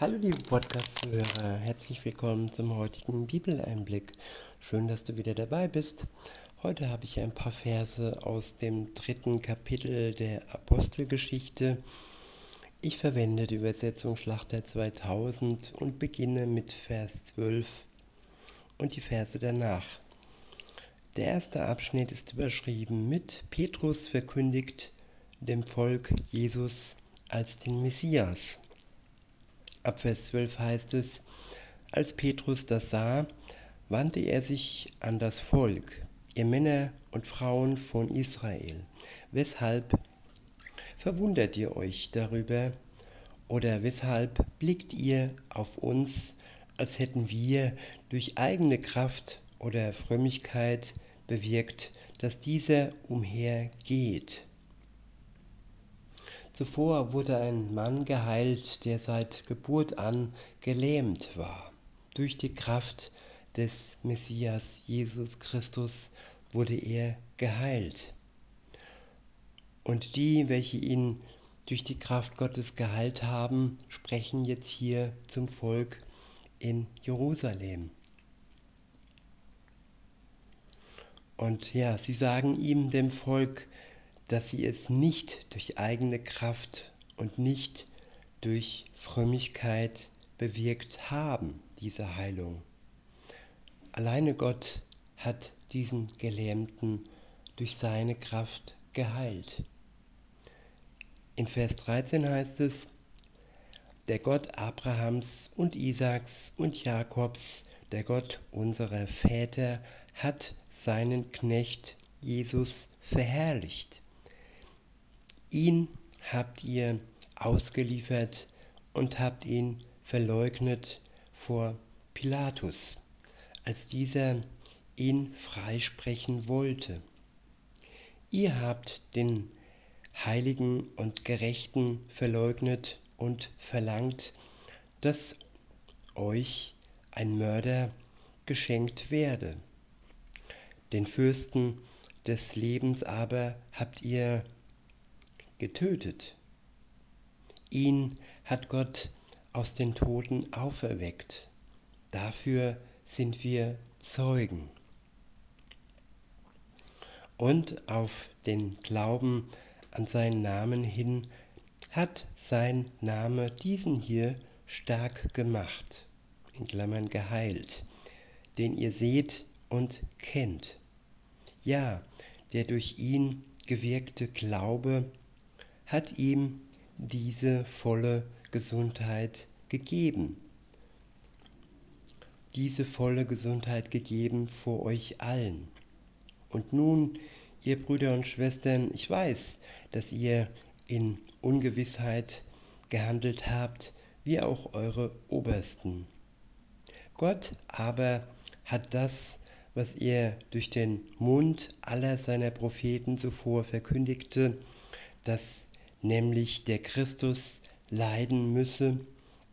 Hallo liebe Podcast-Zuhörer, herzlich willkommen zum heutigen Bibeleinblick. Schön, dass du wieder dabei bist. Heute habe ich ein paar Verse aus dem dritten Kapitel der Apostelgeschichte. Ich verwende die Übersetzung Schlachter 2000 und beginne mit Vers 12 und die Verse danach. Der erste Abschnitt ist überschrieben mit Petrus verkündigt dem Volk Jesus als den Messias. Ab Vers 12 heißt es, als Petrus das sah, wandte er sich an das Volk, ihr Männer und Frauen von Israel. Weshalb verwundert ihr euch darüber oder weshalb blickt ihr auf uns, als hätten wir durch eigene Kraft oder Frömmigkeit bewirkt, dass dieser umhergeht? Zuvor wurde ein Mann geheilt, der seit Geburt an gelähmt war. Durch die Kraft des Messias Jesus Christus wurde er geheilt. Und die, welche ihn durch die Kraft Gottes geheilt haben, sprechen jetzt hier zum Volk in Jerusalem. Und ja, sie sagen ihm, dem Volk, dass sie es nicht durch eigene Kraft und nicht durch Frömmigkeit bewirkt haben, diese Heilung. Alleine Gott hat diesen Gelähmten durch seine Kraft geheilt. In Vers 13 heißt es, der Gott Abrahams und Isaaks und Jakobs, der Gott unserer Väter, hat seinen Knecht Jesus verherrlicht Ihn habt ihr ausgeliefert und habt ihn verleugnet vor Pilatus, als dieser ihn freisprechen wollte. Ihr habt den Heiligen und Gerechten verleugnet und verlangt, dass euch ein Mörder geschenkt werde. Den Fürsten des Lebens aber habt ihr getötet. Ihn hat Gott aus den Toten auferweckt. Dafür sind wir Zeugen. Und auf den Glauben an seinen Namen hin hat sein Name diesen hier stark gemacht, in Klammern geheilt, den ihr seht und kennt. Ja, der durch ihn gewirkte Glaube hat ihm diese volle Gesundheit gegeben. Diese volle Gesundheit gegeben vor euch allen. Und nun, ihr Brüder und Schwestern, ich weiß, dass ihr in Ungewissheit gehandelt habt, wie auch eure Obersten. Gott aber hat das, was er durch den Mund aller seiner Propheten zuvor verkündigte, dass nämlich der Christus leiden müsse,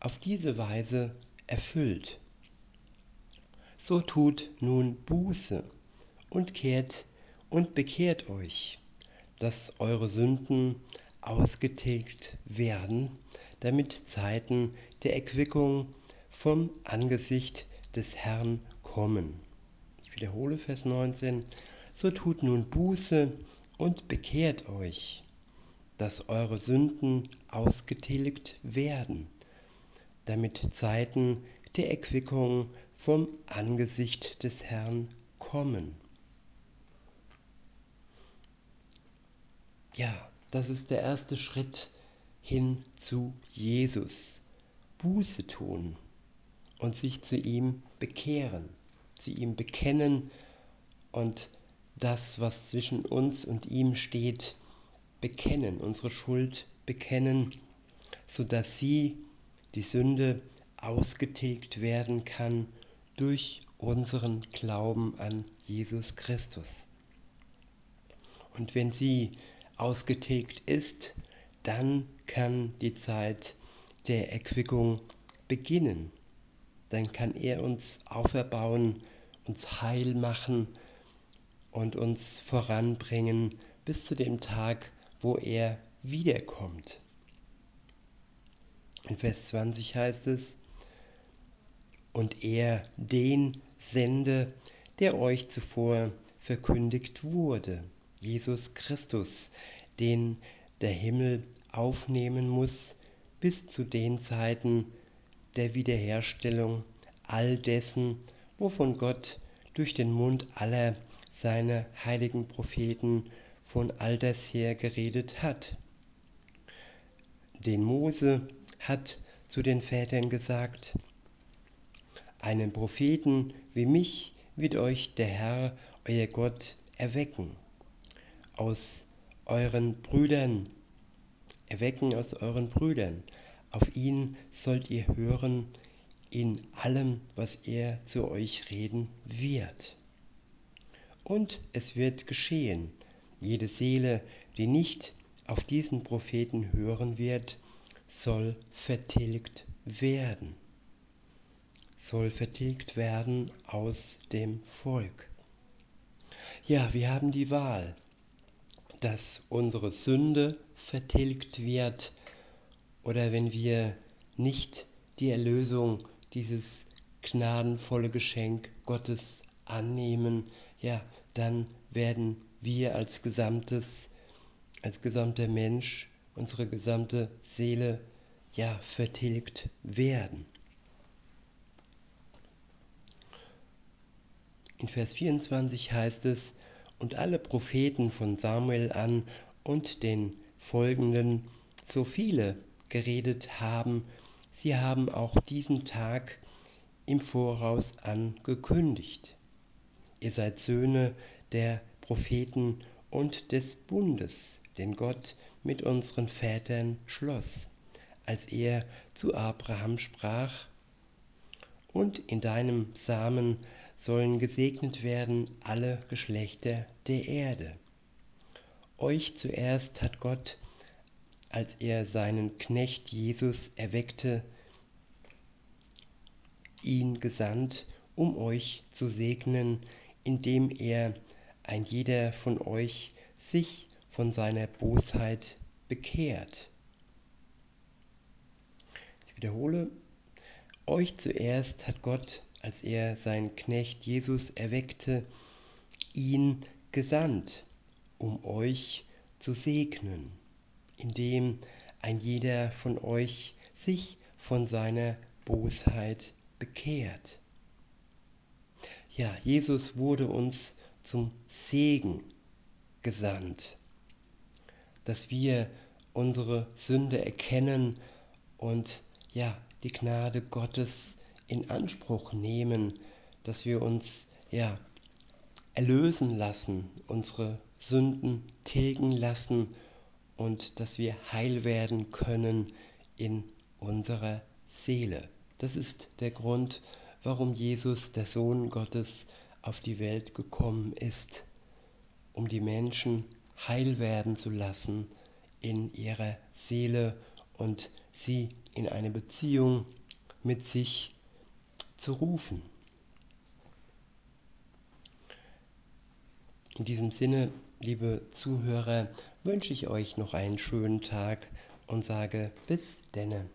auf diese Weise erfüllt. So tut nun Buße und kehrt und bekehrt euch, dass eure Sünden ausgetilgt werden, damit Zeiten der Erquickung vom Angesicht des Herrn kommen. Ich wiederhole Vers 19. So tut nun Buße und bekehrt euch, dass eure Sünden ausgetilgt werden, damit Zeiten der Erquickung vom Angesicht des Herrn kommen. Ja, das ist der erste Schritt hin zu Jesus. Buße tun und sich zu ihm bekehren, zu ihm bekennen und das, was zwischen uns und ihm steht, bekennen, unsere Schuld bekennen, sodass sie, die Sünde, ausgetilgt werden kann durch unseren Glauben an Jesus Christus. Und wenn sie ausgetilgt ist, dann kann die Zeit der Erquickung beginnen. Dann kann er uns auferbauen, uns heil machen und uns voranbringen bis zu dem Tag, wo er wiederkommt. In Vers 20 heißt es, und er den sende, der euch zuvor verkündigt wurde, Jesus Christus, den der Himmel aufnehmen muss bis zu den Zeiten der Wiederherstellung all dessen, wovon Gott durch den Mund aller seiner heiligen Propheten von alters her geredet hat. Den Mose hat zu den Vätern gesagt, einen Propheten wie mich wird euch der Herr, euer Gott, erwecken. Aus euren Brüdern, erwecken aus euren Brüdern. Auf ihn sollt ihr hören in allem, was er zu euch reden wird. Und es wird geschehen, jede Seele, die nicht auf diesen Propheten hören wird, soll vertilgt werden. Soll vertilgt werden aus dem Volk. Ja, wir haben die Wahl, dass unsere Sünde vertilgt wird oder wenn wir nicht die Erlösung, dieses gnadenvolle Geschenk Gottes annehmen, ja, dann werden wir als gesamtes, als gesamter Mensch, unsere gesamte Seele, ja, vertilgt werden. In Vers 24 heißt es, und alle Propheten von Samuel an und den folgenden, so viele geredet haben, sie haben auch diesen Tag im Voraus angekündigt. Ihr seid Söhne der Propheten und des Bundes, den Gott mit unseren Vätern schloss, als er zu Abraham sprach, und in deinem Samen sollen gesegnet werden alle Geschlechter der Erde. Euch zuerst hat Gott, als er seinen Knecht Jesus erweckte, ihn gesandt, um euch zu segnen, indem er ein jeder von euch sich von seiner Bosheit bekehrt. Ich wiederhole, euch zuerst hat Gott als er seinen Knecht Jesus erweckte, ihn gesandt, um euch zu segnen, indem ein jeder von euch sich von seiner Bosheit bekehrt. Ja, Jesus wurde uns zum Segen gesandt, dass wir unsere Sünde erkennen und ja, die Gnade Gottes in Anspruch nehmen, dass wir uns ja erlösen lassen, unsere Sünden tilgen lassen und dass wir heil werden können in unserer Seele. Das ist der Grund, warum Jesus, der Sohn Gottes, auf die Welt gekommen ist, um die Menschen heil werden zu lassen in ihrer Seele und sie in eine Beziehung mit sich zu rufen. In diesem Sinne, liebe Zuhörer, wünsche ich euch noch einen schönen Tag und sage bis denne.